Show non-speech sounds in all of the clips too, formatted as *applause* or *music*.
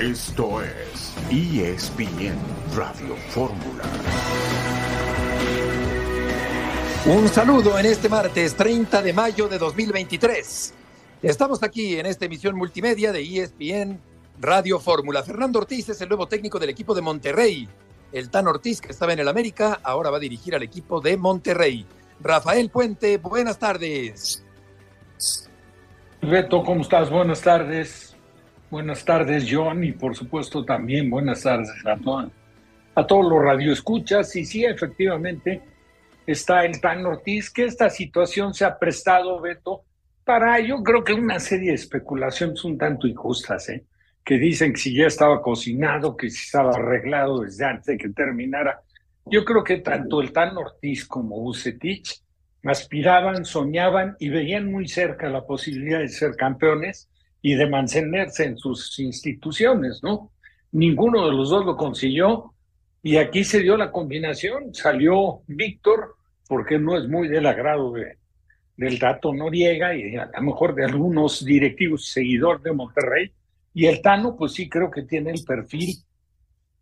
Esto es ESPN Radio Fórmula. Un saludo en este martes 30 de mayo de 2023. Estamos aquí en esta emisión multimedia de ESPN Radio Fórmula. Fernando Ortiz es el nuevo técnico del equipo de Monterrey. El Tan Ortiz, que estaba en el América, ahora va a dirigir al equipo de Monterrey. Rafael Puente, buenas tardes. Reto, ¿cómo estás? Buenas tardes. Buenas tardes, John, y por supuesto también buenas tardes a, todos los radioescuchas. Y sí, efectivamente, está el Tan Ortiz, que esta situación se ha prestado, Beto, para yo creo que una serie de especulaciones un tanto injustas, ¿eh? que dicen que si ya estaba cocinado, que si estaba arreglado desde antes de que terminara. Yo creo que tanto el Tan Ortiz como Bucetich aspiraban, soñaban y veían muy cerca la posibilidad de ser campeones y de mantenerse en sus instituciones, ¿no? Ninguno de los dos lo consiguió y aquí se dio la combinación. Salió Víctor, porque no es muy del agrado de, del dato Noriega y a lo mejor de algunos directivos seguidores de Monterrey. Y el Tano, pues sí creo que tiene el perfil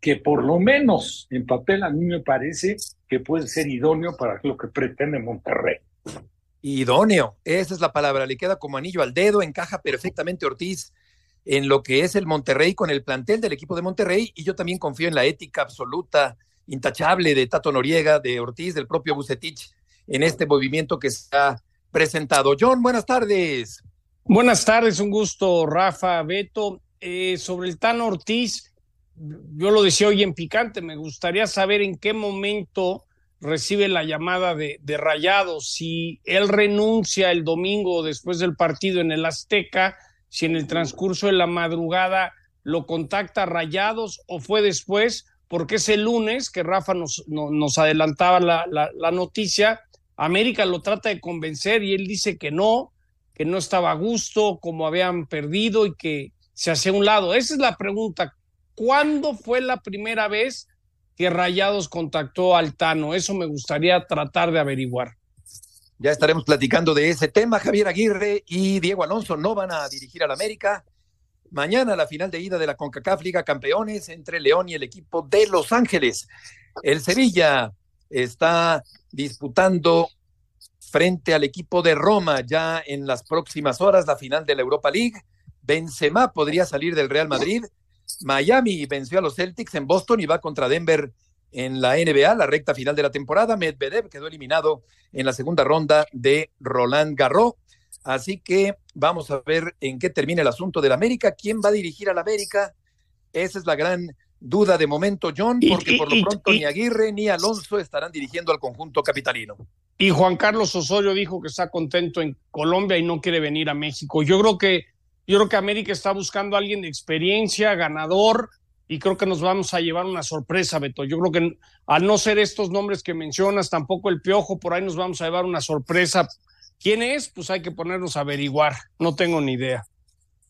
que por lo menos en papel a mí me parece que puede ser idóneo para lo que pretende Monterrey idóneo, esa es la palabra, le queda como anillo al dedo, encaja perfectamente Ortiz en lo que es el Monterrey con el plantel del equipo de Monterrey y yo también confío en la ética absoluta, intachable de Tato Noriega, de Ortiz, del propio Bucetich en este movimiento que se ha presentado. John, buenas tardes. Buenas tardes, un gusto, Rafa, Beto. Eh, sobre el Tan Ortiz, yo lo decía hoy en Picante, me gustaría saber en qué momento recibe la llamada de, de Rayados, si él renuncia el domingo después del partido en el Azteca, si en el transcurso de la madrugada lo contacta Rayados o fue después, porque es el lunes que Rafa nos, nos adelantaba la, la, noticia, América lo trata de convencer y él dice que no, que no estaba a gusto, como habían perdido y que se hace un lado. Esa es la pregunta. ¿Cuándo fue la primera vez que Rayados contactó al Tano. Eso me gustaría tratar de averiguar. Ya estaremos platicando de ese tema. Javier Aguirre y Diego Alonso no van a dirigir al América. Mañana la final de ida de la CONCACAF Liga Campeones entre León y el equipo de Los Ángeles. El Sevilla está disputando frente al equipo de Roma ya en las próximas horas la final de la Europa League. Benzema podría salir del Real Madrid Miami venció a los Celtics en Boston y va contra Denver en la NBA, la recta final de la temporada. Medvedev quedó eliminado en la segunda ronda de Roland Garros. Así que vamos a ver en qué termina el asunto del América. ¿Quién va a dirigir al América? Esa es la gran duda de momento, John, porque por lo pronto ni Aguirre ni Alonso estarán dirigiendo al conjunto capitalino. Y Juan Carlos Osorio dijo que está contento en Colombia y no quiere venir a México. Yo creo que yo creo que América está buscando a alguien de experiencia, ganador, y creo que nos vamos a llevar una sorpresa, Beto. Yo creo que al no ser estos nombres que mencionas, tampoco el piojo, por ahí nos vamos a llevar una sorpresa. ¿Quién es? Pues hay que ponernos a averiguar. No tengo ni idea.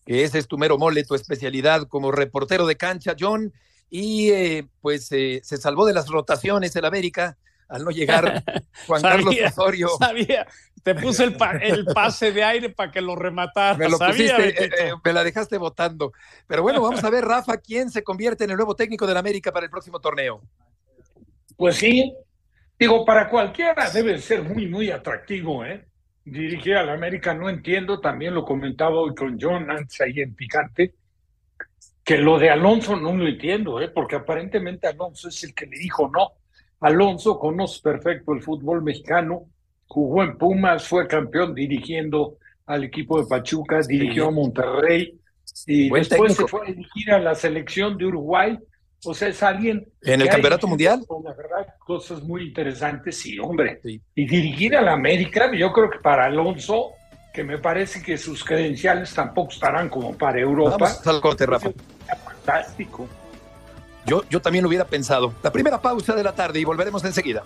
Ese es tu mero mole, tu especialidad como reportero de cancha, John. Y eh, pues eh, se salvó de las rotaciones el América al no llegar *laughs* Juan Carlos Osorio. Sabía, te puse el, el pase de aire para que lo rematara. Me lo pusiste, eh, eh, me la dejaste votando. Pero bueno, vamos a ver, Rafa, quién se convierte en el nuevo técnico del América para el próximo torneo. Pues sí, digo, para cualquiera debe ser muy, muy atractivo, ¿eh? Dirigir al América, no entiendo, también lo comentaba hoy con John antes ahí en Picante, que lo de Alonso no lo entiendo, ¿eh? Porque aparentemente Alonso es el que le dijo no. Alonso conoce perfecto el fútbol mexicano, jugó en Pumas, fue campeón dirigiendo al equipo de Pachuca, dirigió a Monterrey y después se fue a dirigir a la selección de Uruguay. O sea, es alguien. ¿En el Campeonato Mundial? la verdad, cosas muy interesantes, sí, hombre. Y dirigir a la América, yo creo que para Alonso, que me parece que sus credenciales tampoco estarán como para Europa. Vamos al corte, Rafa. Fantástico. Yo, yo también lo hubiera pensado. La primera pausa de la tarde y volveremos enseguida.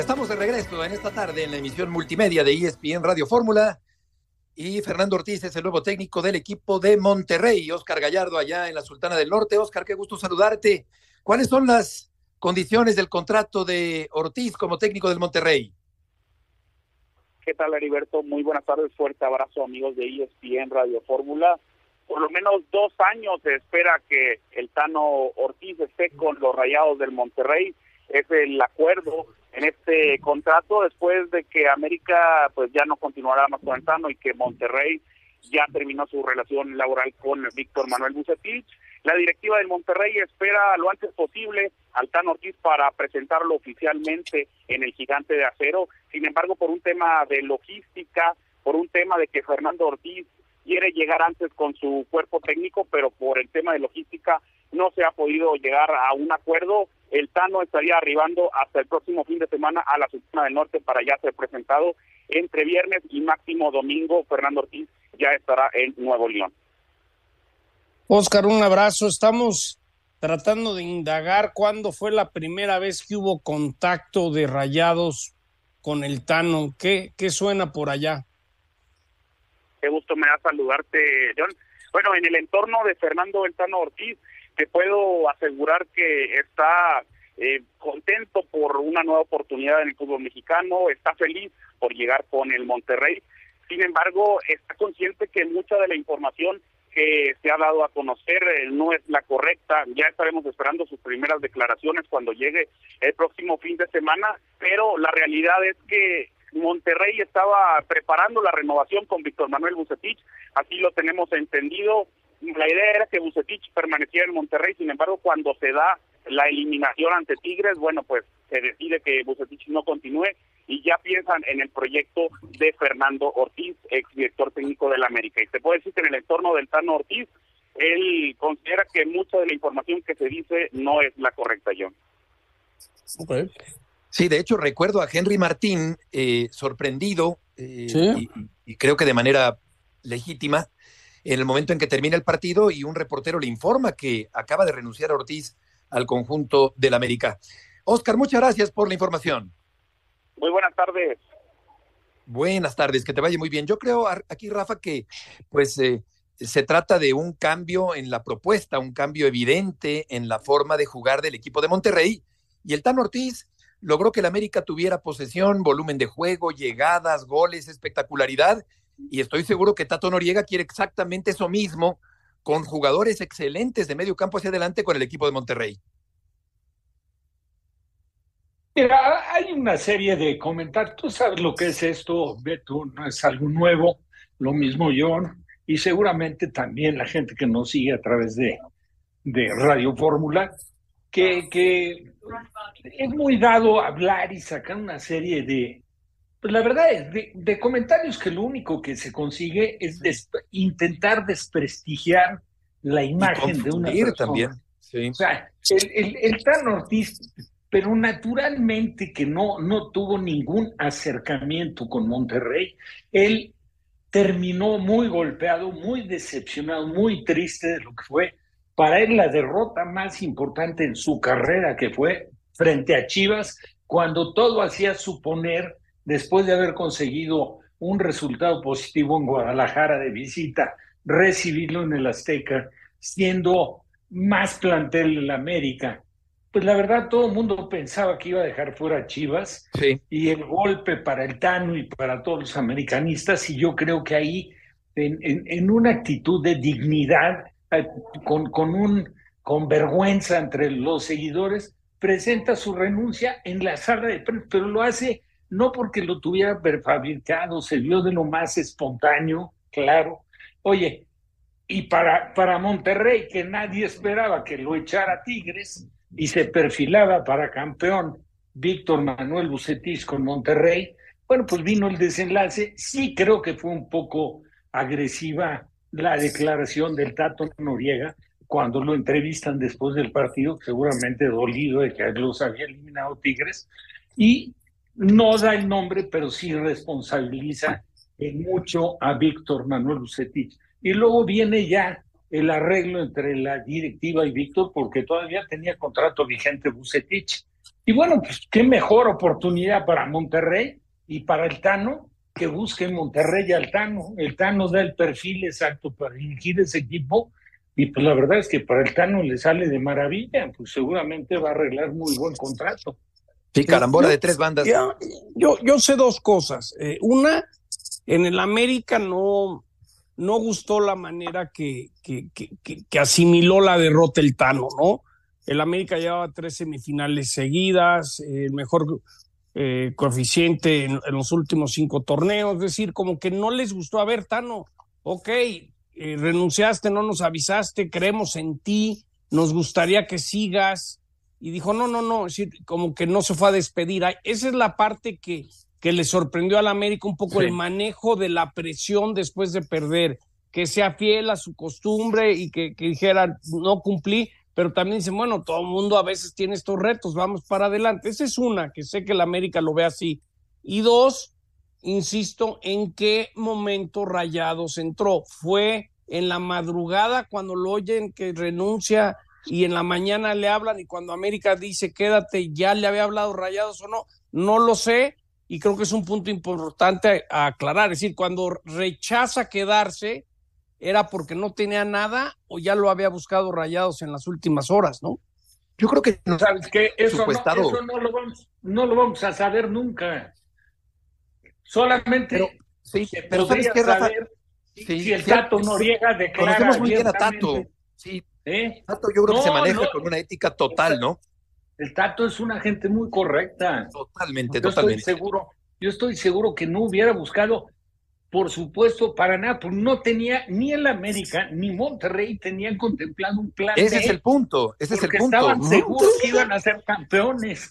Estamos de regreso en esta tarde en la emisión multimedia de ESPN Radio Fórmula y Fernando Ortiz es el nuevo técnico del equipo de Monterrey. Oscar Gallardo allá en la Sultana del Norte. Oscar, qué gusto saludarte. ¿Cuáles son las condiciones del contrato de Ortiz como técnico del Monterrey? ¿Qué tal, Heriberto? Muy buenas tardes. Fuerte abrazo, amigos de ESPN Radio Fórmula. Por lo menos dos años se espera que el Tano Ortiz esté con los Rayados del Monterrey. Es el acuerdo en este contrato después de que América pues ya no continuará más con el Tano y que Monterrey ya terminó su relación laboral con Víctor Manuel Bucetich. La directiva del Monterrey espera lo antes posible al Tano Ortiz para presentarlo oficialmente en el Gigante de Acero. Sin embargo, por un tema de logística, por un tema de que Fernando Ortiz quiere llegar antes con su cuerpo técnico, pero por el tema de logística no se ha podido llegar a un acuerdo. El Tano estaría arribando hasta el próximo fin de semana a la Sultana del Norte para ya ser presentado entre viernes y máximo domingo. Fernando Ortiz ya estará en Nuevo León. Oscar, un abrazo. Estamos tratando de indagar cuándo fue la primera vez que hubo contacto de rayados con el Tano. ¿Qué, qué suena por allá? Qué gusto me da saludarte, John. Bueno, en el entorno de Fernando El Tano Ortiz, te puedo asegurar que está eh, contento por una nueva oportunidad en el fútbol mexicano, está feliz por llegar con el Monterrey. Sin embargo, está consciente que mucha de la información que se ha dado a conocer eh, no es la correcta. Ya estaremos esperando sus primeras declaraciones cuando llegue el próximo fin de semana, pero la realidad es que Monterrey estaba preparando la renovación con Víctor Manuel Bucetich, así lo tenemos entendido la idea era que Bucetich permaneciera en Monterrey, sin embargo, cuando se da la eliminación ante Tigres, bueno, pues se decide que Bucetich no continúe y ya piensan en el proyecto de Fernando Ortiz, ex director técnico del América. Y se puede decir que en el entorno del Tano Ortiz, él considera que mucha de la información que se dice no es la correcta, John. Sí, de hecho recuerdo a Henry Martín eh, sorprendido eh, y creo que de manera legítima en el momento en que termina el partido y un reportero le informa que acaba de renunciar a Ortiz al conjunto del América. Oscar, muchas gracias por la información. Muy buenas tardes. Buenas tardes, que te vaya muy bien. Yo creo aquí, Rafa, que pues eh, se trata de un cambio en la propuesta, un cambio evidente en la forma de jugar del equipo de Monterrey. Y el Tan Ortiz logró que el América tuviera posesión, volumen de juego, llegadas, goles, espectacularidad y estoy seguro que Tato Noriega quiere exactamente eso mismo con jugadores excelentes de medio campo hacia adelante con el equipo de Monterrey. Mira, hay una serie de comentarios. Tú sabes lo que es esto, Beto, no es algo nuevo. Lo mismo yo, y seguramente también la gente que nos sigue a través de, de Radio Fórmula, que, que es muy dado hablar y sacar una serie de, pues la verdad es, de, comentarios que lo único que se consigue es intentar desprestigiar la imagen de una persona. también. O sea, el, el, Tan Ortiz, pero naturalmente que no, no tuvo ningún acercamiento con Monterrey, él terminó muy golpeado, muy decepcionado, muy triste de lo que fue para él la derrota más importante en su carrera, que fue frente a Chivas, cuando todo hacía suponer después de haber conseguido un resultado positivo en Guadalajara de visita, recibirlo en el Azteca, siendo más plantel en la América. Pues la verdad, todo el mundo pensaba que iba a dejar fuera a Chivas y el golpe para el Tano y para todos los americanistas, y yo creo que ahí, en, en, una actitud de dignidad, eh, con, con, un, con vergüenza entre los seguidores, presenta su renuncia en la sala de prensa, pero lo hace no porque lo tuviera prefabricado, se vio de lo más espontáneo, claro. Oye, y para, para Monterrey, que nadie esperaba que lo echara Tigres y se perfilaba para campeón Víctor Manuel Bucetis con Monterrey, bueno, pues vino el desenlace. Sí creo que fue un poco agresiva la declaración del Tato Noriega cuando lo entrevistan después del partido, seguramente dolido de que los había eliminado Tigres, y no da el nombre, pero sí responsabiliza mucho a Víctor Manuel Bucetich. Y luego viene ya el arreglo entre la directiva y Víctor, porque todavía tenía contrato vigente Bucetich. Y bueno, pues qué mejor oportunidad para Monterrey y para el Tano que busque Monterrey al Tano. El Tano da el perfil exacto para dirigir ese equipo y pues la verdad es que para el Tano le sale de maravilla, pues seguramente va a arreglar muy buen contrato. Sí, carambola de tres bandas. Yo, yo, sé dos cosas. Eh, una, en el América no, no gustó la manera que, que, que, asimiló la derrota el Tano, ¿no? El América llevaba tres semifinales seguidas, el mejor eh, coeficiente en, los últimos cinco torneos, es decir, como que no les gustó. A ver, Tano, ok, eh, renunciaste, no nos avisaste, creemos en ti, nos gustaría que sigas. Y dijo, no, no, no, decir, como que no se fue a despedir. Esa es la parte que, que le sorprendió al América un poco el manejo de la presión después de perder, que sea fiel a su costumbre y que, dijera, no cumplí, pero también dicen, bueno, todo el mundo a veces tiene estos retos, vamos para adelante. Esa es una, que sé que el América lo ve así. Y dos, insisto, ¿en qué momento Rayados entró? Fue en la madrugada cuando lo oyen que renuncia y en la mañana le hablan y cuando América dice quédate, ya le había hablado Rayados o no, no lo sé, y creo que es un punto importante a, aclarar. Es decir, cuando rechaza quedarse, era porque no tenía nada o ya lo había buscado Rayados en las últimas horas, ¿no? Yo creo que no. ¿Sabes qué? Eso, no, no, lo vamos, no lo vamos a saber nunca. Solamente. Pero, sí, pero ¿sabes qué, Rafa? si el Tato Noriega declara. Conocemos muy bien a Tato. Sí. ¿Eh? Tato yo creo que se maneja con una ética total, ¿no? El Tato es una gente muy correcta. Totalmente, totalmente. Estoy seguro, yo estoy seguro que no hubiera buscado, por supuesto, para nada, pues no tenía ni el América ni Monterrey tenían contemplado un plan. Ese es el punto, ese es el punto. Estaban seguros que iban a ser campeones.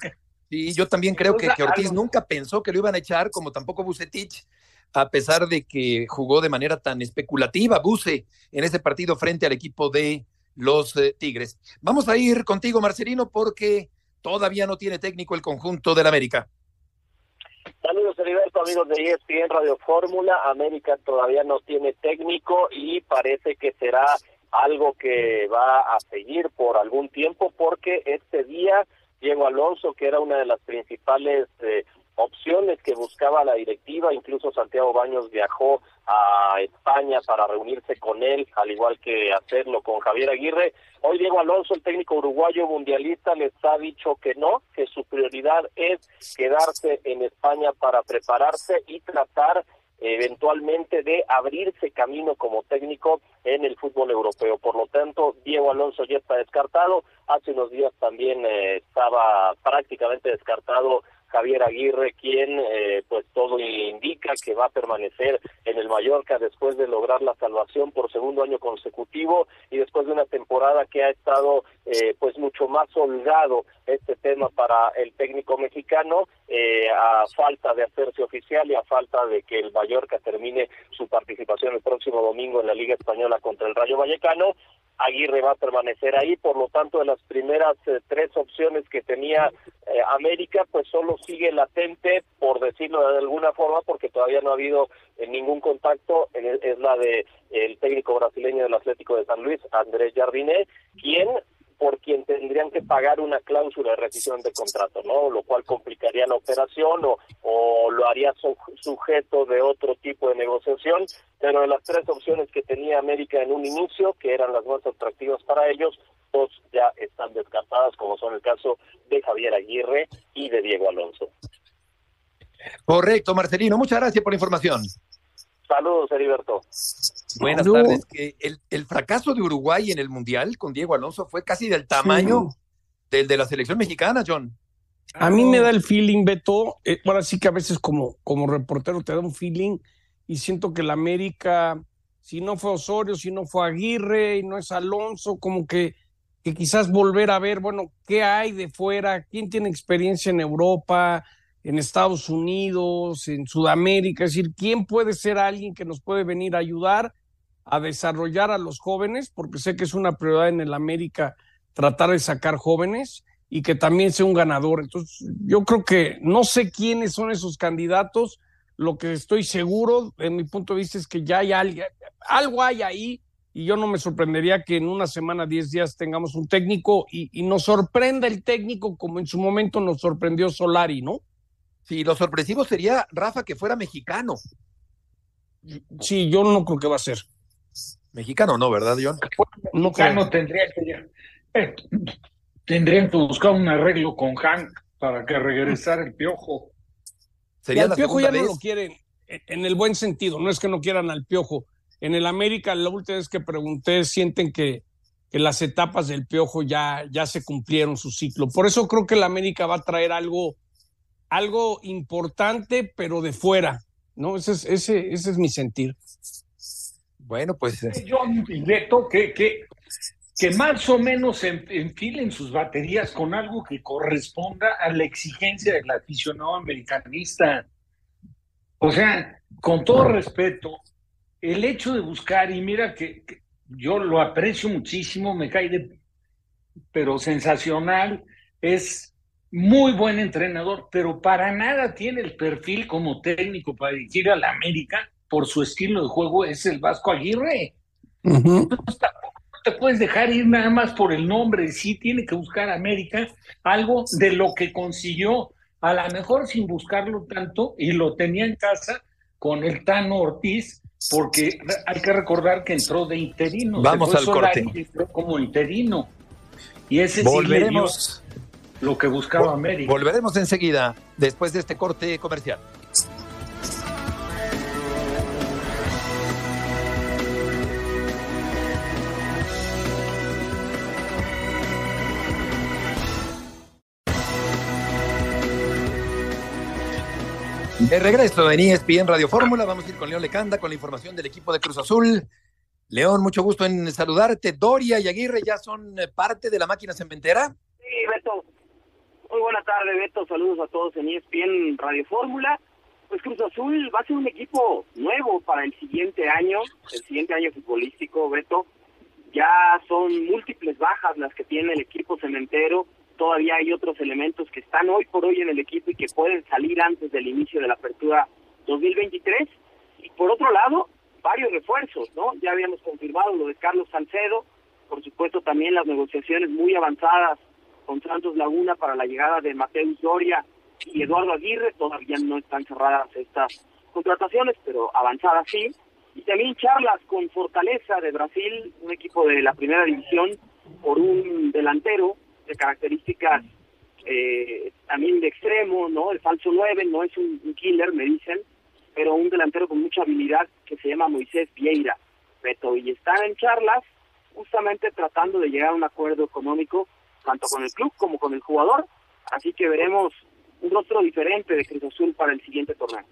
Sí, yo también creo que, Ortiz nunca pensó que lo iban a echar, como tampoco Bucetich, a pesar de que jugó de manera tan especulativa Buce en ese partido frente al equipo de los eh, Tigres. Vamos a ir contigo, Marcelino, porque todavía no tiene técnico el conjunto del América. Saludos, Heriberto, amigos de ESPN Radio Fórmula. América todavía no tiene técnico y parece que será algo que va a seguir por algún tiempo porque este día Diego Alonso, que era una de las principales eh, opciones que buscaba la directiva, incluso Santiago Baños viajó a España para reunirse con él, al igual que hacerlo con Javier Aguirre. Hoy Diego Alonso, el técnico uruguayo mundialista, les ha dicho que no, que su prioridad es quedarse en España para prepararse y tratar eventualmente de abrirse camino como técnico en el fútbol europeo. Por lo tanto, Diego Alonso ya está descartado. Hace unos días también eh, estaba prácticamente descartado Javier Aguirre, quien eh, pues todo indica que va a permanecer en el Mallorca después de lograr la salvación por segundo año consecutivo y después de una temporada que ha estado eh, pues mucho más holgado este tema para el técnico mexicano eh, a falta de hacerse oficial y a falta de que el Mallorca termine su participación el próximo domingo en la Liga Española contra el Rayo Vallecano Aguirre va a permanecer ahí, por lo tanto de las primeras eh, tres opciones que tenía eh, América, pues solo sigue latente, por decirlo de alguna forma, porque todavía no ha habido eh, ningún contacto, es la de el técnico brasileño del Atlético de San Luis, Andrés Jardiné, quien por quien tendrían que pagar una cláusula de rescisión de contrato, ¿no? Lo cual complicaría la operación o, o lo haría sujeto de otro tipo de negociación, pero de las tres opciones que tenía América en un inicio, que eran las más atractivas para ellos, dos ya están descartadas, como son el caso de Javier Aguirre y de Diego Alonso. Correcto, Marcelino, muchas gracias por la información. Saludos, Heriberto. Buenas tardes. Que el, fracaso de Uruguay en el Mundial con Diego Alonso fue casi del tamaño del de la selección mexicana, John. A mí me da el feeling, Beto. Eh, ahora sí que a veces como, como reportero te da un feeling y siento que la América, si no fue Osorio, si no fue Aguirre y no es Alonso, como que, que quizás volver a ver, bueno, qué hay de fuera, quién tiene experiencia en Europa, en Estados Unidos, en Sudamérica, es decir, ¿quién puede ser alguien que nos puede venir a ayudar a desarrollar a los jóvenes? Porque sé que es una prioridad en el América tratar de sacar jóvenes y que también sea un ganador. Entonces, yo creo que no sé quiénes son esos candidatos. Lo que estoy seguro, en mi punto de vista, es que ya hay algo, algo hay ahí y yo no me sorprendería que en una semana, diez días tengamos un técnico y nos sorprenda el técnico como en su momento nos sorprendió Solari, ¿no? Sí, lo sorpresivo sería, Rafa, que fuera mexicano. Sí, yo no creo que va a ser. Mexicano no, ¿verdad, John? No, no tendría que eh, tendrían que buscar un arreglo con Hank para que regresara el piojo. Sería el piojo ya no lo quieren, en el buen sentido, no es que no quieran al piojo. En el América, la última vez que pregunté, sienten que, que las etapas del piojo ya, ya se cumplieron su ciclo. Por eso creo que el América va a traer algo, algo importante, pero de fuera. ¿no? Ese es, ese, ese es mi sentir. Bueno, pues. Yo Beto, que, que, que más o menos enfilen sus baterías con algo que corresponda a la exigencia del aficionado americanista. O sea, con todo respeto, el hecho de buscar, y mira que, yo lo aprecio muchísimo, me cae de, pero sensacional, es muy buen entrenador, pero para nada tiene el perfil como técnico para dirigir a la América por su estilo de juego es el Vasco Aguirre. no, te puedes dejar ir nada más por el nombre, sí tiene que buscar América algo de lo que consiguió, a lo mejor sin buscarlo tanto, y lo tenía en casa con el Tano Ortiz, porque hay que recordar que entró de interino. Vamos al corte. Entró como interino. Y ese Volveremos. Lo que buscaba América. Volveremos enseguida, después de este corte comercial. De regreso en ESPN Radio Fórmula, vamos a ir con León Lecanda con la información del equipo de Cruz Azul. León, mucho gusto en saludarte. Doria y Aguirre ya son eh, parte de la máquina cementera. Sí, Beto. Muy buena tarde, Beto. Saludos a todos en ESPN Radio Fórmula. Pues Cruz Azul va a ser un equipo nuevo para el siguiente año, el siguiente año futbolístico, Beto. Ya son múltiples bajas las que tiene el equipo cementero todavía hay otros elementos que están hoy por hoy en el equipo y que pueden salir antes del inicio de la apertura 2023. Y por otro lado, varios refuerzos, ¿no? Ya habíamos confirmado lo de Carlos Salcedo, por supuesto también las negociaciones muy avanzadas con Santos Laguna para la llegada de Mateus Doria y Eduardo Aguirre, todavía no están cerradas estas contrataciones, pero avanzadas sí. Y también charlas con Fortaleza de Brasil, un equipo de la primera división, por un delantero de características eh, también de extremo, ¿no? El falso 9 no es un, killer, me dicen, pero un delantero con mucha habilidad que se llama Moisés Vieira, Beto, y están en charlas justamente tratando de llegar a un acuerdo económico tanto con el club como con el jugador, así que veremos un rostro diferente de Cruz Azul para el siguiente torneo.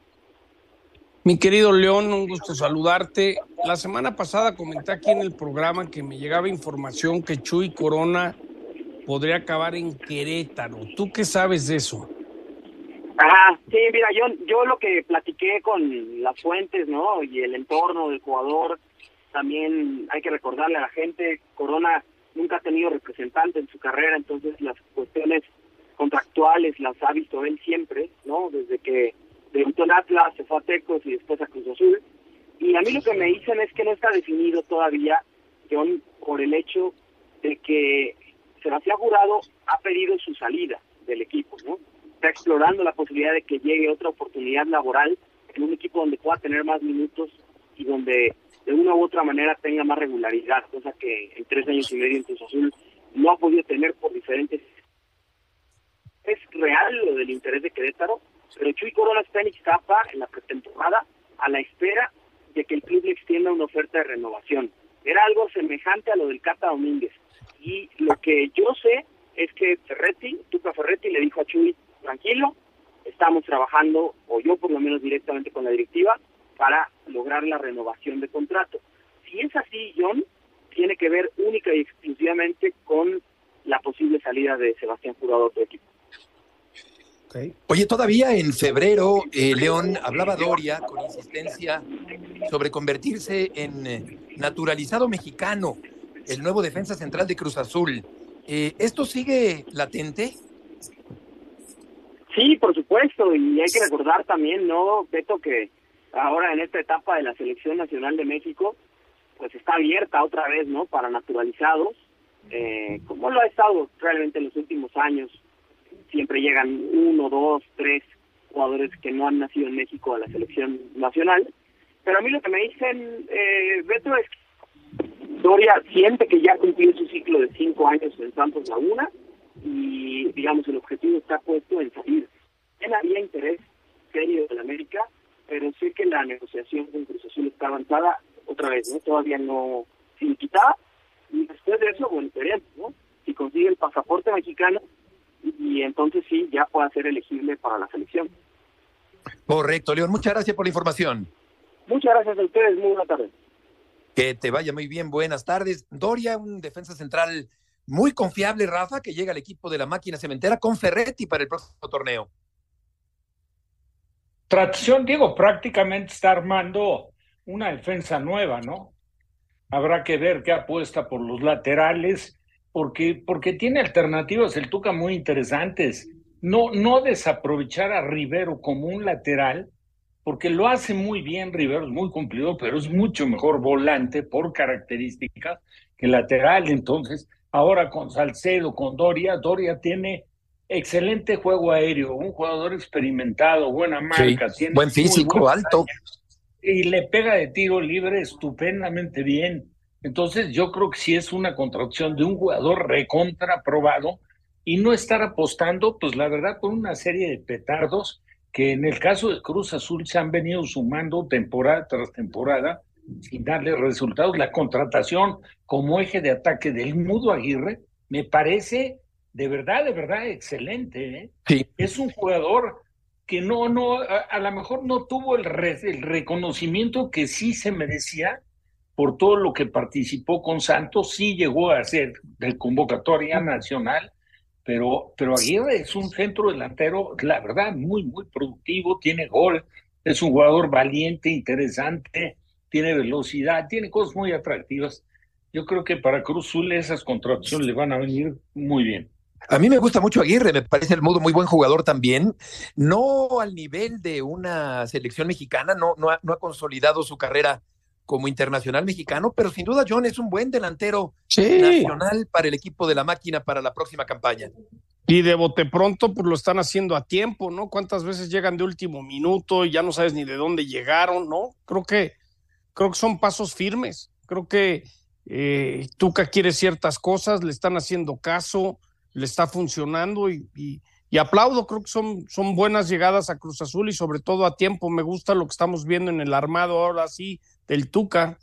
Mi querido León, un gusto saludarte. La semana pasada comenté aquí en el programa que me llegaba información que Chuy Corona podría acabar en Querétaro. ¿Tú qué sabes de eso? Ajá, sí, mira, yo, yo lo que platiqué con las fuentes, ¿no? Y el entorno del jugador, también hay que recordarle a la gente, Corona nunca ha tenido representante en su carrera, entonces las cuestiones contractuales las ha visto él siempre, ¿no? Desde que debutó en Atlas, se fue a Tecos y después a Cruz Azul. Y a mí lo que me dicen es que no está definido todavía, John, por el hecho de que Sebastián Jurado ha pedido su salida del equipo, ¿no? Está explorando la posibilidad de que llegue otra oportunidad laboral en un equipo donde pueda tener más minutos y donde de una u otra manera tenga más regularidad, cosa que en tres años y medio en Cruz Azul no ha podido tener por diferentes... Es real lo del interés de Querétaro, pero Chuy Corona está en Ixtapa en la pretemporada a la espera de que el club le extienda una oferta de renovación. Era algo semejante a lo del Cata Domínguez. Y lo que yo sé es que Ferretti, Tuca Ferretti le dijo a Chuy, tranquilo, estamos trabajando, o yo por lo menos directamente con la directiva, para lograr la renovación de contrato. Si es así, John, tiene que ver única y exclusivamente con la posible salida de Sebastián Jurado de equipo. Oye, todavía en febrero, eh, León hablaba Doria con insistencia sobre convertirse en eh, naturalizado mexicano el nuevo defensa central de Cruz Azul. Eh, ¿Esto sigue latente? Sí, por supuesto, y hay que recordar también, ¿no, Beto, que ahora en esta etapa de la Selección Nacional de México, pues está abierta otra vez, ¿no?, para naturalizados, eh, como lo ha estado realmente en los últimos años. Siempre llegan uno, dos, tres jugadores que no han nacido en México a la selección nacional. Pero a mí lo que me dicen, eh, Beto, es que Doria siente que ya cumplió su ciclo de cinco años en Santos Laguna y, digamos, el objetivo está puesto en salir. Él había interés serio la América, pero sé que la negociación con Cruz Azul está avanzada otra vez, ¿no? Todavía no quitada y después de eso, bueno, veremos, ¿no? Si consigue el pasaporte mexicano y entonces sí, ya pueda ser elegible para la selección. Correcto, León. Muchas gracias por la información. Muchas gracias a ustedes. Muy buenas tardes. Que te vaya muy bien. Buenas tardes. Doria, un defensa central muy confiable, Rafa, que llega al equipo de la máquina cementera con Ferretti para el próximo torneo. Tradición, digo, prácticamente está armando una defensa nueva, ¿no? Habrá que ver qué apuesta por los laterales, porque, porque tiene alternativas el Tuca muy interesantes. No, no desaprovechar a Rivero como un lateral, porque lo hace muy bien Rivero, es muy cumplido, pero es mucho mejor volante por características que lateral. Entonces, ahora con Salcedo, con Doria, Doria tiene excelente juego aéreo, un jugador experimentado, buena marca, tiene buen físico, alto y le pega de tiro libre estupendamente bien. Entonces yo creo que sí es una contracción de un jugador recontra probado y no estar apostando, pues la verdad, por una serie de petardos que en el caso de Cruz Azul se han venido sumando temporada tras temporada sin darle resultados. La contratación como eje de ataque del Mudo Aguirre me parece de verdad, de verdad excelente. ¿eh? Sí. Es un jugador que no, no, a, lo mejor no tuvo el, el reconocimiento que sí se merecía por todo lo que participó con Santos, sí llegó a ser de convocatoria nacional, pero, pero Aguirre es un centro delantero, la verdad, muy, muy productivo, tiene gol, es un jugador valiente, interesante, tiene velocidad, tiene cosas muy atractivas. Yo creo que para Cruz Azul esas contrataciones le van a venir muy bien. A mí me gusta mucho Aguirre, me parece el modo muy buen jugador también. No al nivel de una selección mexicana, no, no, ha, no ha consolidado su carrera como internacional mexicano, pero sin duda John es un buen delantero Sí. nacional para el equipo de la máquina para la próxima campaña. Y de bote pronto, pues lo están haciendo a tiempo, ¿no? ¿Cuántas veces llegan de último minuto y ya no sabes ni de dónde llegaron, ¿no? Creo que, creo que son pasos firmes. Creo que eh, Tuca quiere ciertas cosas, le están haciendo caso, le está funcionando y, y- aplaudo, creo que son, son buenas llegadas a Cruz Azul y sobre todo a tiempo. Me gusta lo que estamos viendo en el armado ahora sí del Tuca.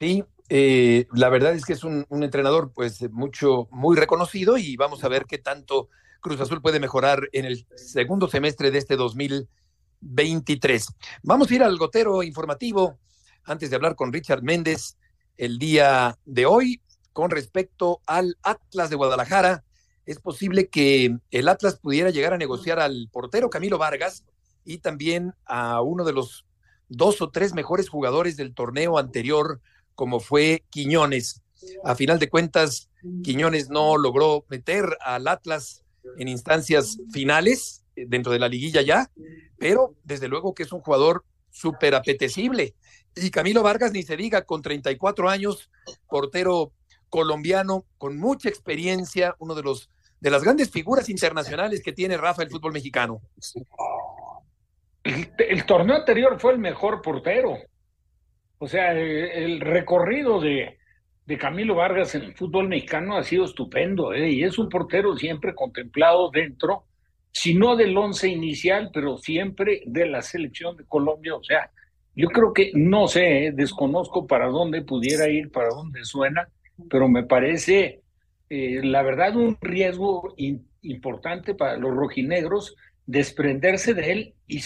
Sí, eh, la verdad es que es un, un entrenador pues mucho, muy reconocido y vamos a ver qué tanto Cruz Azul puede mejorar en el segundo semestre de este 2023. Vamos a ir al gotero informativo antes de hablar con Richard Méndez el día de hoy con respecto al Atlas de Guadalajara. Es posible que el Atlas pudiera llegar a negociar al portero Camilo Vargas y también a uno de los dos o tres mejores jugadores del torneo anterior, como fue Quiñones. A final de cuentas, Quiñones no logró meter al Atlas en instancias finales eh, dentro de la liguilla ya, pero desde luego que es un jugador súper apetecible. Y Camilo Vargas, ni se diga, con 34 años, portero colombiano, con mucha experiencia, uno de los de las grandes figuras internacionales que tiene Rafa el fútbol mexicano. El, torneo anterior fue el mejor portero. O sea, el, el recorrido de, de Camilo Vargas en el fútbol mexicano ha sido estupendo, ¿eh? y es un portero siempre contemplado dentro, si no del once inicial, pero siempre de la selección de Colombia. O sea, yo creo que, no sé, ¿eh? desconozco para dónde pudiera ir, para dónde suena, pero me parece, eh, la verdad, un riesgo in- importante para los rojinegros desprenderse de él y,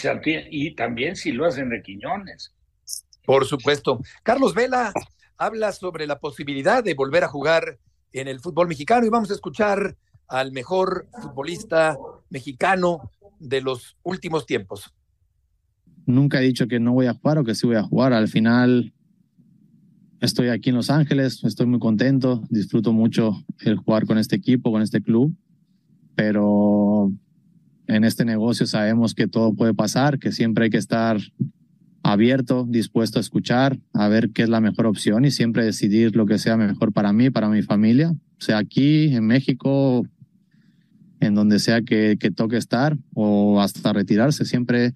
y también si lo hacen de Quiñones. Por supuesto. Carlos Vela habla sobre la posibilidad de volver a jugar en el fútbol mexicano y vamos a escuchar al mejor futbolista mexicano de los últimos tiempos. nunca he dicho que no voy a jugar o que sí voy a jugar. Al final estoy aquí en Los Ángeles, estoy muy contento, disfruto mucho el jugar con este equipo, con este club, pero en este negocio sabemos que todo puede pasar, que siempre hay que estar abierto, dispuesto a escuchar, a ver qué es la mejor opción y siempre decidir lo que sea mejor para mí, para mi familia, sea aquí, en México, en donde sea que, que toque estar o hasta retirarse. Siempre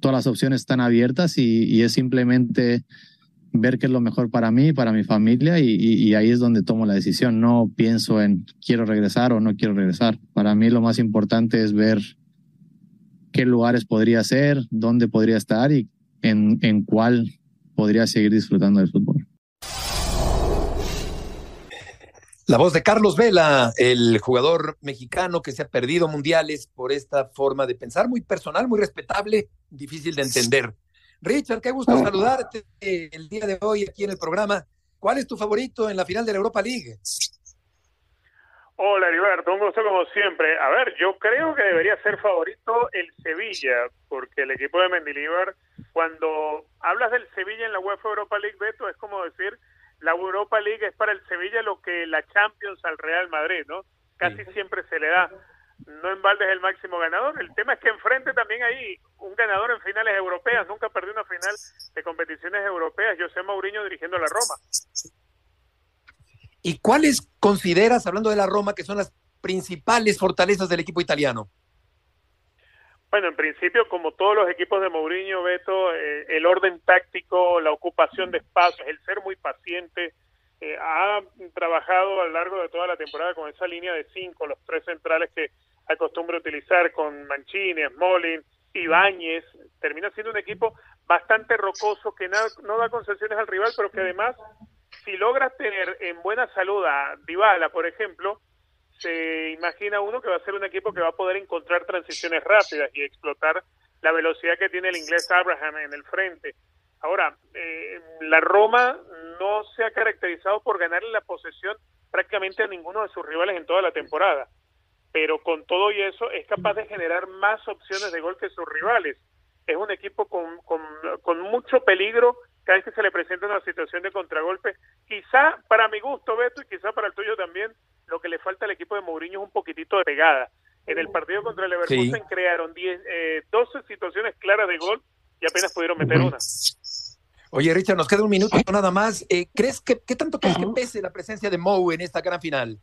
todas las opciones están abiertas y es simplemente ver qué es lo mejor para mí, para mi familia y, ahí es donde tomo la decisión. No pienso en quiero regresar o no quiero regresar. Para mí lo más importante es ver qué lugares podría ser, dónde podría estar y en, en cuál podría seguir disfrutando del fútbol. La voz de Carlos Vela, el jugador mexicano que se ha perdido mundiales por esta forma de pensar, muy personal, muy respetable, difícil de entender. Richard, qué gusto saludarte el día de hoy aquí en el programa. ¿Cuál es tu favorito en la final de la Europa League? Hola Heriberto, un gusto como siempre. A ver, yo creo que debería ser favorito el Sevilla, porque el equipo de Mendilibar, cuando hablas del Sevilla en la UEFA Europa League, Beto, es como decir la Europa League es para el Sevilla lo que la Champions al Real Madrid, ¿no? Casi siempre se le da. No en balde es el máximo ganador. El tema es que enfrente también hay un ganador en finales europeas. Nunca perdió una final de competiciones europeas. José Mourinho dirigiendo la Roma. ¿Y cuáles consideras, hablando de la Roma, que son las principales fortalezas del equipo italiano? Bueno, en principio, como todos los equipos de Mourinho, Beto, eh, el orden táctico, la ocupación de espacios, el ser muy paciente, eh, ha trabajado a lo largo de toda la temporada con esa línea de cinco, los tres centrales que acostumbra utilizar con Mancini, Smolin, Ibáñez, termina siendo un equipo bastante rocoso que no da concesiones al rival, pero que además, si logra tener en buena salud a Dybala, por ejemplo, se imagina uno que va a ser un equipo que va a poder encontrar transiciones rápidas y explotar la velocidad que tiene el inglés Abraham en el frente. Ahora, eh, la Roma no se ha caracterizado por ganarle la posesión prácticamente a ninguno de sus rivales en toda la temporada, pero con todo y eso es capaz de generar más opciones de gol que sus rivales. Es un equipo con, con, con mucho peligro cada vez que se le presenta una situación de contragolpe. Quizá para mi gusto, Beto, y quizá para el tuyo también, lo que le falta al equipo de Mourinho es un poquitito de pegada. En el partido contra el Leverkusen crearon 10, eh, 12 situaciones claras de gol y apenas pudieron meter una. Oye, Richard, nos queda un minuto nada más. Eh, ¿Crees que qué tanto crees que pese la presencia de Mou en esta gran final?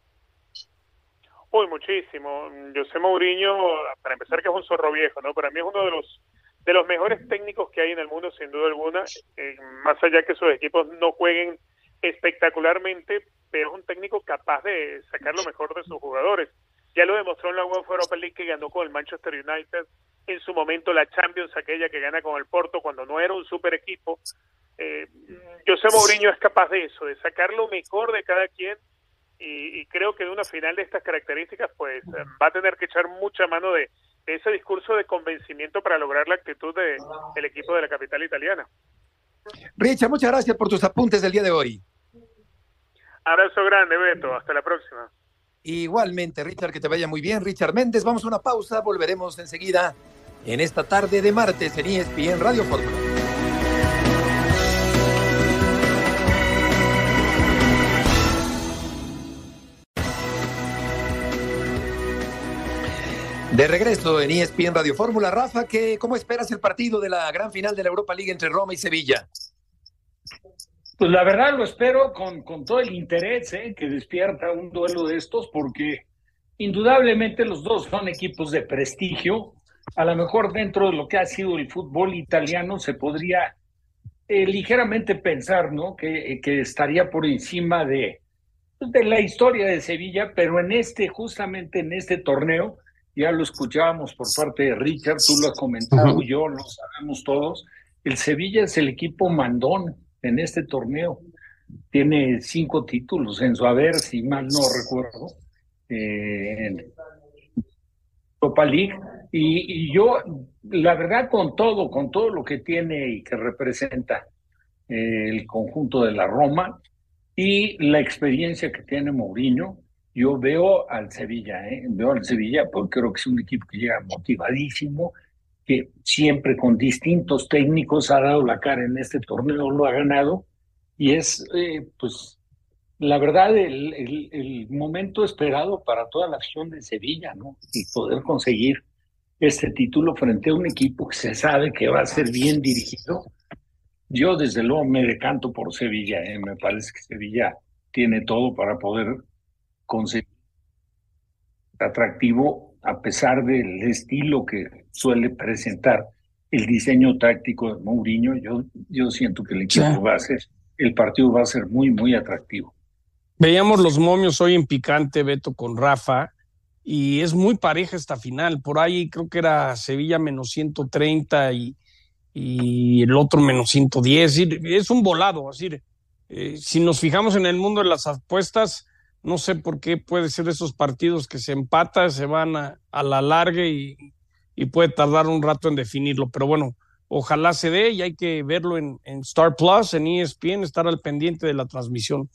Uy, muchísimo. José Mourinho, para empezar, que es un zorro viejo, ¿no? Para mí es uno de los de los mejores técnicos que hay en el mundo, sin duda alguna. Eh, más allá que sus equipos no jueguen espectacularmente, pero es un técnico capaz de sacar lo mejor de sus jugadores. Ya lo demostró en la UEFA Europa League que ganó con el Manchester United, en su momento la Champions, aquella que gana con el Porto cuando no era un super equipo. Eh, José Mourinho es capaz de eso, de sacar lo mejor de cada quien y, creo que en una final de estas características pues va a tener que echar mucha mano de, ese discurso de convencimiento para lograr la actitud de, del equipo de la capital italiana. Richard, muchas gracias por tus apuntes del día de hoy. Abrazo grande, Beto. Hasta la próxima. Igualmente, Richard, que te vaya muy bien. Richard Méndez, vamos a una pausa. Volveremos enseguida en esta tarde de martes en ESPN Radio Fórmula. De regreso en ESPN Radio Fórmula, Rafa, ¿cómo esperas el partido de la gran final de la Europa League entre Roma y Sevilla? Pues la verdad lo espero con, con todo el interés ¿eh? que despierta un duelo de estos, porque indudablemente los dos son equipos de prestigio. A lo mejor dentro de lo que ha sido el fútbol italiano se podría eh, ligeramente pensar, ¿no? Que, que estaría por encima de, de la historia de Sevilla, pero en este, justamente en este torneo, ya lo escuchábamos por parte de Richard, tú lo has comentado, yo lo sabemos todos, el Sevilla es el equipo mandón en este torneo. Tiene cinco títulos en su haber, si mal no recuerdo, eh, Europa League. Y, yo, la verdad, con todo, con todo lo que tiene y que representa eh, el conjunto de la Roma y la experiencia que tiene Mourinho, yo veo al Sevilla, ¿eh? veo al Sevilla porque creo que es un equipo que llega motivadísimo, que siempre con distintos técnicos ha dado la cara en este torneo, lo ha ganado, y es, eh, pues, la verdad, el, el, momento esperado para toda la acción de Sevilla, ¿no? Y poder conseguir este título frente a un equipo que se sabe que va a ser bien dirigido. Yo, desde luego, me decanto por Sevilla, ¿eh? me parece que Sevilla tiene todo para poder conseguir atractivo a pesar del estilo que suele presentar el diseño táctico de Mourinho, yo, yo siento que el equipo va a ser, el partido va a ser muy, muy atractivo. Veíamos los momios hoy en picante, Beto, con Rafa, y es muy pareja esta final. Por ahí creo que era Sevilla menos 130 y, y el otro menos 110. Es un volado, es decir, eh, si nos fijamos en el mundo de las apuestas, no sé por qué puede ser esos partidos que se empatan, se van a, la larga y, puede tardar un rato en definirlo. Pero bueno, ojalá se dé y hay que verlo en, en Star Plus, en ESPN, estar al pendiente de la transmisión.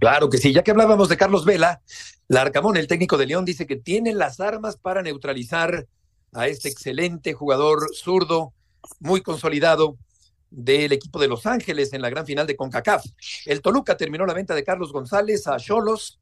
Claro que sí, ya que hablábamos de Carlos Vela, Larcamón, el técnico de León, dice que tiene las armas para neutralizar a este excelente jugador zurdo, muy consolidado del equipo de Los Ángeles en la gran final de CONCACAF. El Toluca terminó la venta de Carlos González a Cholos.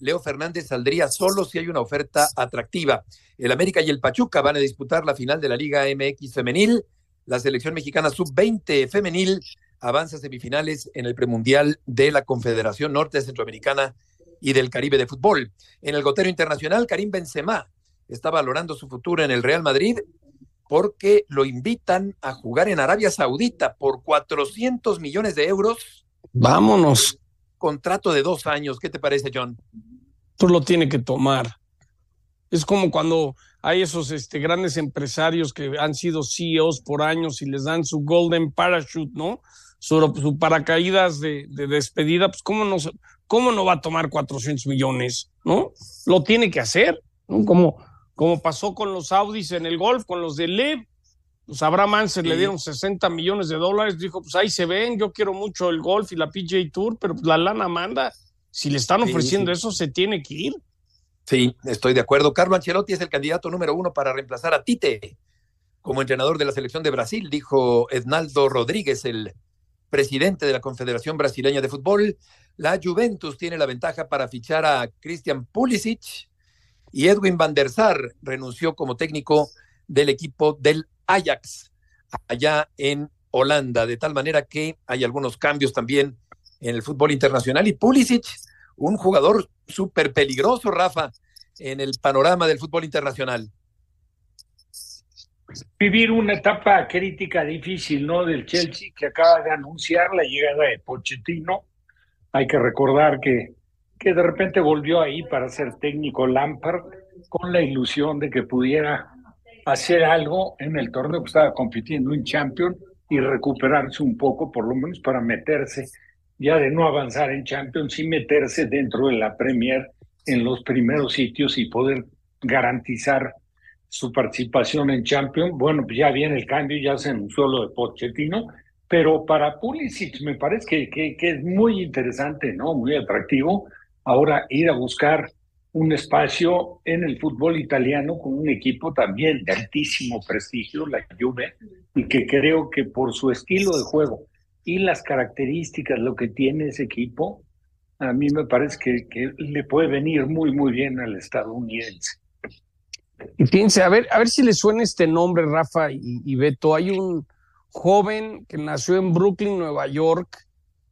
Leo Fernández saldría solo si hay una oferta atractiva. El América y el Pachuca van a disputar la final de la Liga MX femenil. La selección mexicana sub-20 femenil avanza a semifinales en el premundial de la Confederación Norte Centroamericana y del Caribe de Fútbol. En el gotero internacional, Karim Benzema está valorando su futuro en el Real Madrid porque lo invitan a jugar en Arabia Saudita por 400 millones de euros. Vámonos. Contrato de dos años. ¿Qué te parece, John? Tú lo tiene que tomar. Es como cuando hay esos este, grandes empresarios que han sido CEOs por años y les dan su golden parachute, ¿no? Su, paracaídas de, despedida, pues ¿cómo no, ¿cómo no va a tomar 400 millones? ¿No? Lo tiene que hacer, ¿no? Como, como pasó con los Audis en el golf, con los de LEV. Pues Abraham Anser le dieron 60 millones de dólares, dijo, pues ahí se ven, yo quiero mucho el golf y la PJ Tour, pero pues la lana manda. Si le están ofreciendo eso, se tiene que ir. Sí, estoy de acuerdo. Carlo Ancelotti es el candidato número uno para reemplazar a Tite como entrenador de la selección de Brasil, dijo Ednaldo Rodríguez, el presidente de la Confederación Brasileña de Fútbol. La Juventus tiene la ventaja para fichar a Christian Pulisic, y Edwin van der Sar renunció como técnico del equipo del Ajax allá en Holanda, de tal manera que hay algunos cambios también en el fútbol internacional y Pulisic, un jugador súper peligroso, Rafa, en el panorama del fútbol internacional. Vivir una etapa crítica difícil, ¿no? Del Chelsea que acaba de anunciar la llegada de Pochettino. Hay que recordar que que de repente volvió ahí para ser técnico Lampard con la ilusión de que pudiera hacer algo en el torneo que estaba compitiendo en Champions y recuperarse un poco, por lo menos para meterse, ya de no avanzar en Champions, y meterse dentro de la Premier en los primeros sitios y poder garantizar su participación en Champions. Bueno, pues ya viene el cambio, ya se anunció lo de Pochettino, pero para Pulisic me parece que, que, que es muy interesante, ¿no? Muy atractivo ahora ir a buscar un espacio en el fútbol italiano con un equipo también de altísimo prestigio, la Juve, y que creo que por su estilo de juego y las características, lo que tiene ese equipo, a mí me parece que, le puede venir muy, muy bien al estadounidense. Y fíjense, a ver, a ver si le suena este nombre, Rafa y, y Beto. Hay un joven que nació en Brooklyn, Nueva York,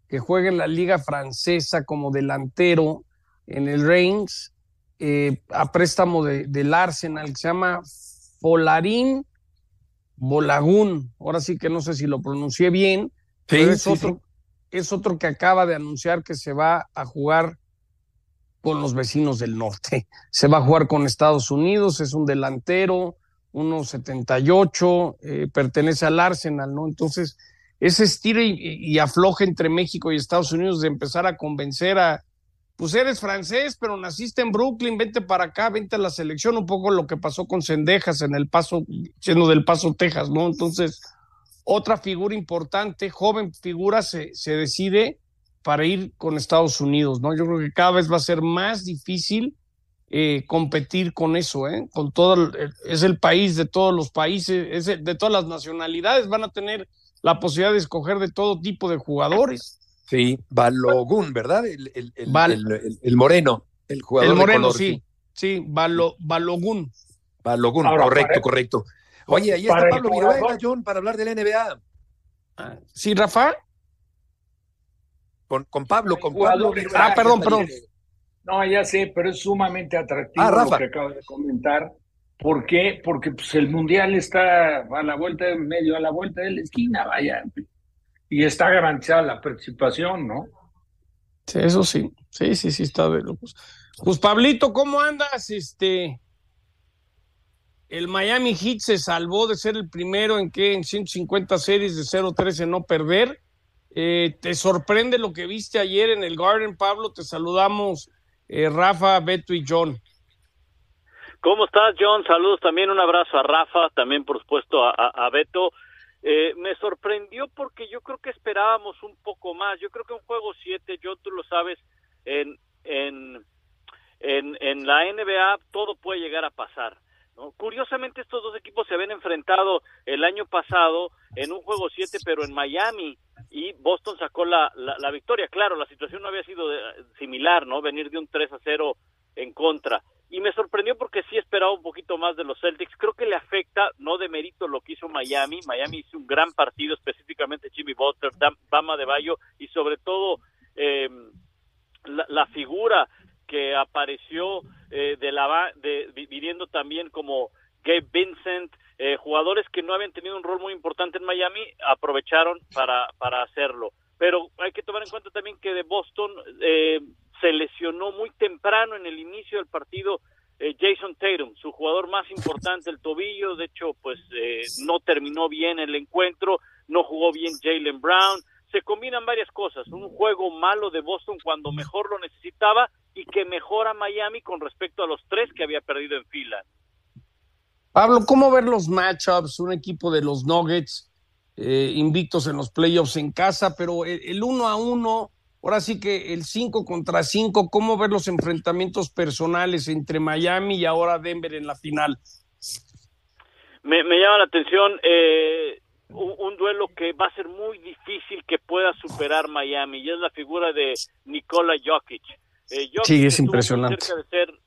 que juega en la liga francesa como delantero en el Reims, eh, a préstamo de, del Arsenal, que se llama Folarín Bolagún. Ahora sí que no sé si lo pronuncié bien, pero es, otro, es otro que acaba de anunciar que se va a jugar con los vecinos del norte. Se va a jugar con Estados Unidos, es un delantero, 1.78, eh, pertenece al Arsenal, ¿no? Entonces, ese estilo y, afloje entre México y Estados Unidos de empezar a convencer a, pues eres francés, pero naciste en Brooklyn, vente para acá, vente a la selección, un poco lo que pasó con Cendejas en el Paso, siendo del Paso, Texas, ¿no? Entonces, otra figura importante, joven figura, se, se decide para ir con Estados Unidos, ¿no? Yo creo que cada vez va a ser más difícil eh, competir con eso, ¿eh? Con todo, es el país de todos los países, es de todas las nacionalidades, van a tener la posibilidad de escoger de todo tipo de jugadores. Sí, Balogun, ¿verdad? El, el, el, moreno, el jugador. El moreno, sí, sí, Balogun. Balogun, correcto, correcto. Oye, ahí está Pablo Viruega, John, para hablar del NBA. Ah, sí, Rafa. Con, con Pablo, con Pablo Ah, perdón, perdón. No, ya sé, pero es sumamente atractivo Ah, lo Rafa. que acabo de comentar. ¿Por qué? Porque pues, el Mundial está a la vuelta de medio, a la vuelta de la esquina, vaya. Y está garantizada la participación, ¿no? Sí, eso sí, sí, sí, sí, está de locos. Pues Pablito, ¿cómo andas? Este, el Miami Heat se salvó de ser el primero en que en 150 series de 0-13 no perder. Eh, ¿Te sorprende lo que viste ayer en el Garden, Pablo? Te saludamos, eh, Rafa, Beto y John. ¿Cómo estás, John? Saludos también, un abrazo a Rafa, también por supuesto a, Beto. Eh, me sorprendió porque yo creo que esperábamos un poco más. Yo creo que un juego 7, John, tú lo sabes, en, en, en, en la NBA todo puede llegar a pasar. Curiosamente, estos dos equipos se habían enfrentado el año pasado en un juego 7, pero en Miami, y Boston sacó la, la, la victoria. Claro, la situación no había sido de- similar, ¿no? Venir de un 3 a 0 en contra. Y me sorprendió porque sí esperaba un poquito más de los Celtics. Creo que le afecta, no de mérito, lo que hizo Miami. Miami hizo un gran partido, específicamente Jimmy Butler, Bama de Bayo y sobre todo eh, la, la figura que apareció eh, de la de, vi- viniendo también como Gabe Vincent, eh, jugadores que no habían tenido un rol muy importante en Miami, aprovecharon para, para hacerlo. Pero hay que tomar en cuenta también que de Boston eh, se lesionó muy temprano en el inicio del partido eh, Jason Tatum, su jugador más importante, el tobillo, de hecho, pues eh, no terminó bien el encuentro, no jugó bien Jalen Brown, se combinan varias cosas, un juego malo de Boston cuando mejor lo necesitaba y que mejora Miami con respecto a los tres que había perdido en fila. Pablo, ¿cómo ver los matchups? Un equipo de los Nuggets eh, invictos en los playoffs en casa, pero el, el uno a uno, ahora sí que el 5 contra 5, ¿cómo ver los enfrentamientos personales entre Miami y ahora Denver en la final? Me, me llama la atención eh, un, un duelo que va a ser muy difícil que pueda superar Miami y es la figura de Nikola Jokic. Eh, Jokic Sí, es impresionante. cerca de ser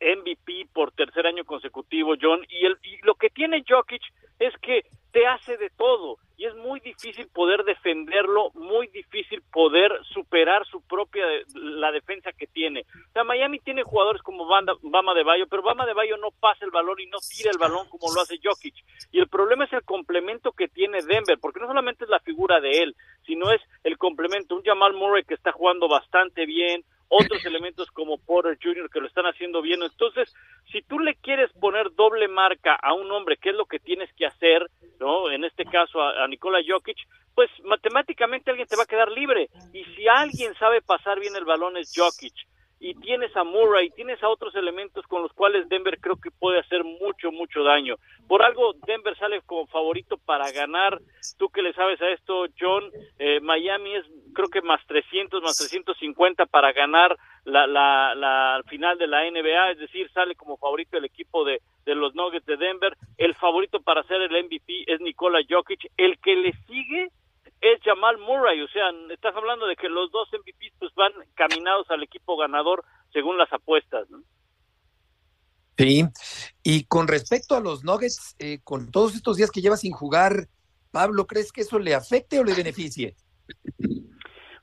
MVP por tercer año consecutivo, John, y, el, y lo que tiene Jokic es que te hace de todo y es muy difícil poder defenderlo, muy difícil poder superar su propia la defensa que tiene. O sea, Miami tiene jugadores como Banda- Bama de Bayo, pero Bama de Bayo no pasa el balón y no tira el balón como lo hace Jokic. Y el problema es el complemento que tiene Denver, porque no solamente es la figura de él, sino es el complemento. Un Jamal Murray que está jugando bastante bien, otros elementos como Porter Jr. que lo están haciendo bien. Entonces, si tú le quieres poner doble marca a un hombre, que es lo que tienes que hacer, ¿no? En este caso a, a Nikola Jokic, pues matemáticamente alguien te va a quedar libre. Y si alguien sabe pasar bien el balón es Jokic. Y tienes a Murray, tienes a otros elementos con los cuales Denver creo que puede hacer mucho, mucho daño. Por algo Denver sale como favorito para ganar. Tú que le sabes a esto, John, eh, Miami es creo que más 300, más 350 para ganar la, la, la final de la NBA, es decir, sale como favorito el equipo de, los Nuggets de Denver. El favorito para ser el MVP es Nikola Jokic. El que le sigue es Jamal Murray, o sea, estás hablando de que los dos MVPs pues van caminados al equipo ganador según las apuestas, ¿no? Sí, y con respecto a los Nuggets, eh, con todos estos días que lleva sin jugar, Pablo, ¿crees que eso le afecte o le beneficie?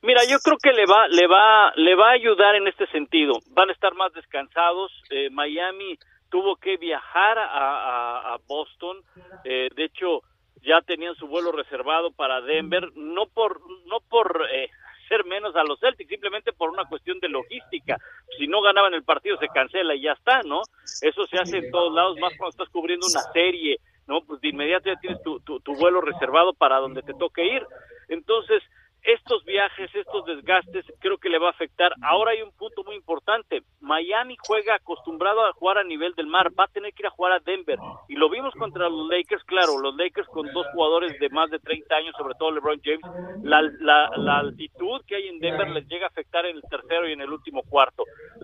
Mira, yo creo que le va, le va, le va a ayudar en este sentido. Van a estar más descansados. Eh, Miami tuvo que viajar a, a, a Boston. Eh, de hecho, ya tenían su vuelo reservado para Denver, no por, no por eh, ser menos a los Celtics, simplemente por una cuestión de logística. Si no ganaban el partido se cancela y ya está, ¿no? Eso se hace en todos lados, más cuando estás cubriendo una serie, ¿no? Pues de inmediato ya tienes tu, tu, tu vuelo reservado para donde te toque ir. Entonces, estos viajes, estos desgastes, creo que le va a afectar. Ahora hay un punto muy importante. Miami juega acostumbrado a jugar a nivel del mar, va a tener que ir a jugar a Denver. Y lo vimos contra los Lakers, claro, los Lakers con dos jugadores de más de 30 años, sobre todo LeBron James. La, la, la altitud que hay en Denver les llega a afectar en el tercero y en el último cuarto.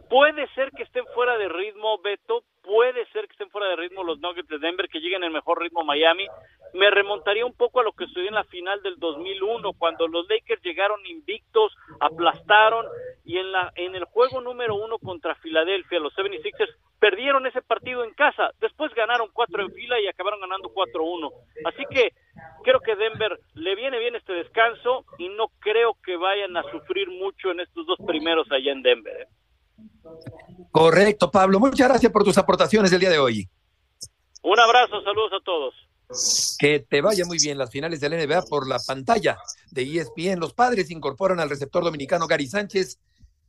Puede ser que estén fuera de ritmo, Beto, puede ser que estén fuera de ritmo los Nuggets de Denver, que lleguen en mejor ritmo Miami. Me remontaría un poco a lo que sucedió en la final del 2001, cuando los Lakers llegaron invictos, aplastaron, y en, la, en el juego número uno contra Filadelfia, los 76ers perdieron ese partido en casa, después ganaron cuatro en fila y acabaron ganando 4-1. Así que creo que Denver le viene bien este descanso y no creo que vayan a sufrir mucho en estos dos primeros allá en Denver. ¿eh? Correcto, Pablo. Muchas gracias por tus aportaciones el día de hoy. Un abrazo, saludos a todos. Que te vaya muy bien las finales del NBA por la pantalla de ESPN. Los padres incorporan al receptor dominicano Gary Sánchez.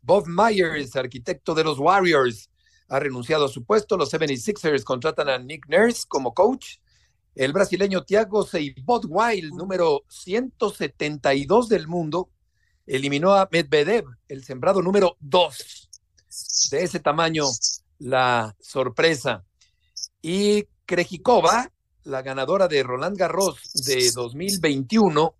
Bob Myers, arquitecto de los Warriors, ha renunciado a su puesto. Los 76ers contratan a Nick Nurse como coach. El brasileño Thiago Seibot-Wild, número 172 del mundo, eliminó a Medvedev, el sembrado número 2. De ese tamaño, la sorpresa. Y Krejikova, la ganadora de Roland Garros de 2021,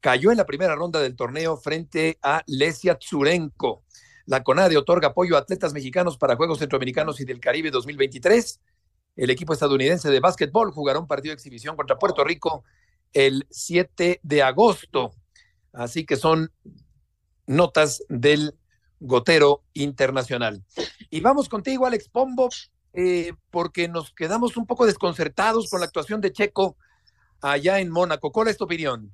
cayó en la primera ronda del torneo frente a Lesia Tsurenko. La CONADE otorga apoyo a atletas mexicanos para Juegos Centroamericanos y del Caribe 2023. El equipo estadounidense de básquetbol jugará un partido de exhibición contra Puerto Rico el 7 de agosto. Así que son notas del gotero internacional. Y vamos contigo, Alex Pombo, eh, porque nos quedamos un poco desconcertados con la actuación de Checo allá en Mónaco. ¿Cuál es tu opinión?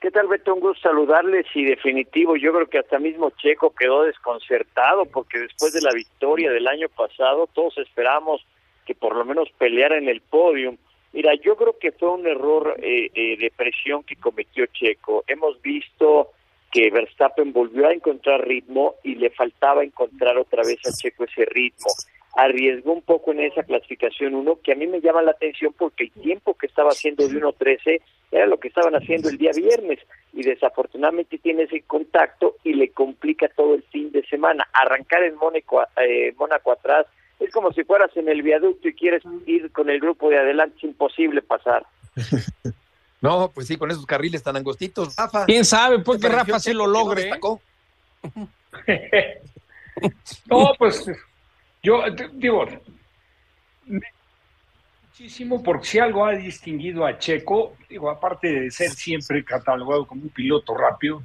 ¿Qué tal, Beto? Un gusto saludarles y definitivo, yo creo que hasta mismo Checo quedó desconcertado porque después de la victoria del año pasado todos esperamos que por lo menos peleara en el podio. Mira, yo creo que fue un error eh, eh, de presión que cometió Checo. Hemos visto que Verstappen volvió a encontrar ritmo y le faltaba encontrar otra vez a Checo ese ritmo arriesgó un poco en esa clasificación uno que a mí me llama la atención porque el tiempo que estaba haciendo de 1.13 era lo que estaban haciendo el día viernes y desafortunadamente tiene ese contacto y le complica todo el fin de semana. Arrancar en Mónaco, eh, Mónaco atrás es como si fueras en el viaducto y quieres ir con el grupo de adelante, es imposible pasar. *laughs* no, pues sí, con esos carriles tan angostitos, Rafa. ¿Quién sabe? Pues que Rafa se lo logre. ¿eh? *laughs* no, pues yo digo, muchísimo porque si algo ha distinguido a Checo, digo, aparte de ser siempre catalogado como un piloto rápido,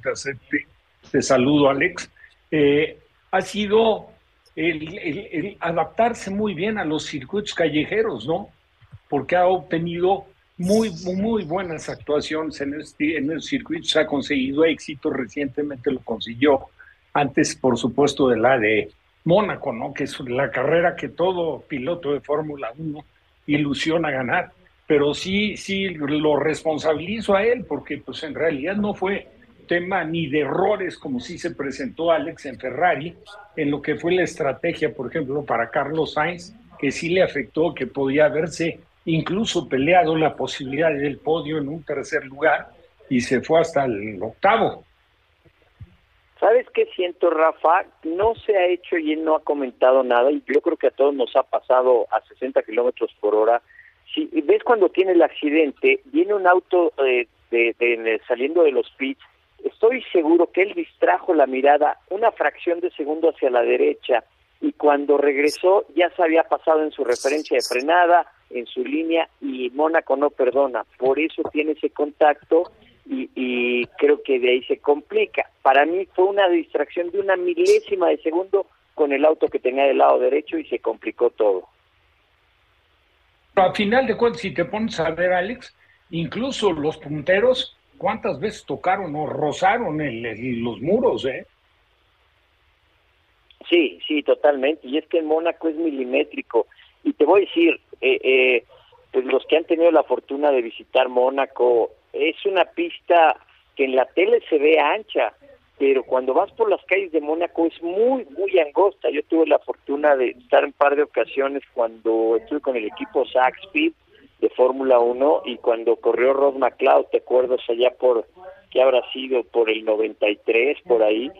te, saludo Alex, eh, ha sido el, adaptarse muy bien a los circuitos callejeros, ¿no? Porque ha obtenido muy, muy buenas actuaciones en, este, en el circuito, ha conseguido éxito, recientemente lo consiguió, antes por supuesto de la de Mónaco, ¿no? Que es la carrera que todo piloto de Fórmula 1 ilusiona ganar. Pero sí, sí, lo responsabilizo a él, porque pues en realidad no fue tema ni de errores como sí se presentó Alex en Ferrari, en lo que fue la estrategia, por ejemplo, para Carlos Sainz, que sí le afectó, que podía haberse incluso peleado la posibilidad del podio en un tercer lugar y se fue hasta el octavo. ¿Sabes qué siento, Rafa? No se ha hecho y él no ha comentado nada y yo creo que a todos nos ha pasado a 60 kilómetros por hora. Si ves cuando tiene el accidente, viene un auto eh, de, saliendo de los pits, estoy seguro que él distrajo la mirada una fracción de segundo hacia la derecha y cuando regresó ya se había pasado en su referencia de frenada, en su línea y Mónaco no perdona. Por eso tiene ese contacto y, creo que de ahí se complica. Para mí fue una distracción de una milésima de segundo con el auto que tenía del lado derecho y se complicó todo. a final de cuentas, si te pones a ver, Alex, incluso los punteros, ¿cuántas veces tocaron o rozaron los muros, eh? Sí, sí, totalmente. Y es que en Mónaco es milimétrico. Y te voy a decir, eh, eh, pues los que han tenido la fortuna de visitar Mónaco, es una pista que en la tele se ve ancha, pero cuando vas por las calles de Mónaco es muy, muy angosta. Yo tuve la fortuna de estar en un par de ocasiones cuando estuve con el equipo Speed de Fórmula 1 y cuando corrió Ross McLeod, te acuerdas allá por, que habrá sido por el 93, por ahí,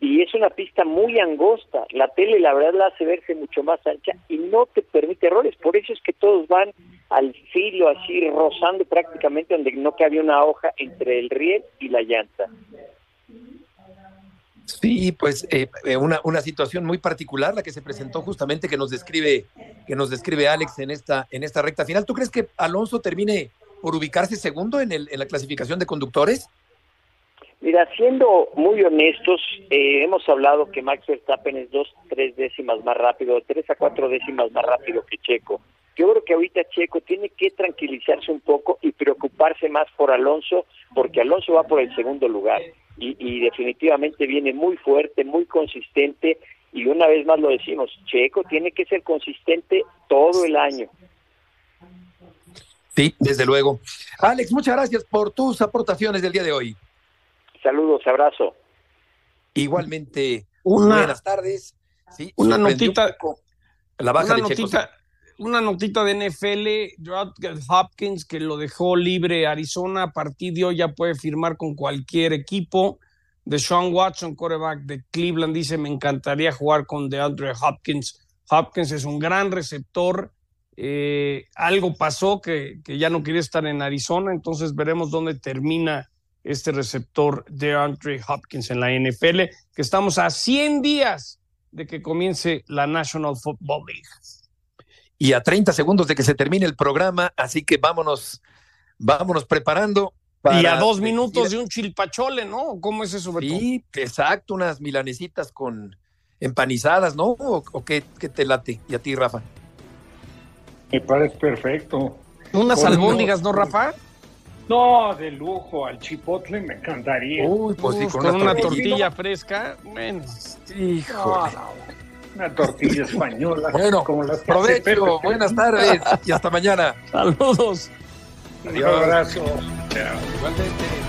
y es una pista muy angosta. La tele, la verdad, la hace verse mucho más ancha y no te permite errores. Por eso es que todos van al filo, así rozando prácticamente donde no cabe una hoja entre el riel y la llanta. Sí, pues eh, una, una situación muy particular la que se presentó justamente que nos describe que nos describe Alex en esta en esta recta final. ¿Tú crees que Alonso termine por ubicarse segundo en, el, en la clasificación de conductores? Mira, siendo muy honestos, eh, hemos hablado que Max Verstappen es dos, tres décimas más rápido, tres a cuatro décimas más rápido que Checo. Yo creo que ahorita Checo tiene que tranquilizarse un poco y preocuparse más por Alonso, porque Alonso va por el segundo lugar y, y definitivamente viene muy fuerte, muy consistente y una vez más lo decimos, Checo tiene que ser consistente todo el año. Sí, desde luego. Alex, muchas gracias por tus aportaciones del día de hoy. Saludos, abrazo. Igualmente, Una- buenas tardes. Sí, Una notita- un La baja una de notita, una notita de NFL, Gerard Hopkins, que lo dejó libre Arizona, a partir de hoy ya puede firmar con cualquier equipo. De Sean Watson, quarterback de Cleveland, dice, me encantaría jugar con DeAndre Hopkins. Hopkins es un gran receptor. Eh, algo pasó que, que ya no quería estar en Arizona, entonces veremos dónde termina este receptor DeAndre Hopkins en la NFL, que estamos a 100 días de que comience la National Football League. Y a 30 segundos de que se termine el programa, así que vámonos, vámonos preparando. y a para dos decir- minutos de un chilpachole, ¿no? ¿Cómo es eso, Beto? Sí, exacto, unas milanesitas con empanizadas, ¿no? ¿O, o qué, qué te late? Y a ti, Rafa. Me parece perfecto. Unas albóndigas, ¿no, Rafa? No, de lujo, al chipotle me encantaría. Uy, pues sí, Uf, con, con una tortilla. tortilla fresca. No, no, una tortilla española. Bueno, como las Pepe. provecho, buenas tardes y hasta mañana. saludos. Un abrazo. Igualmente.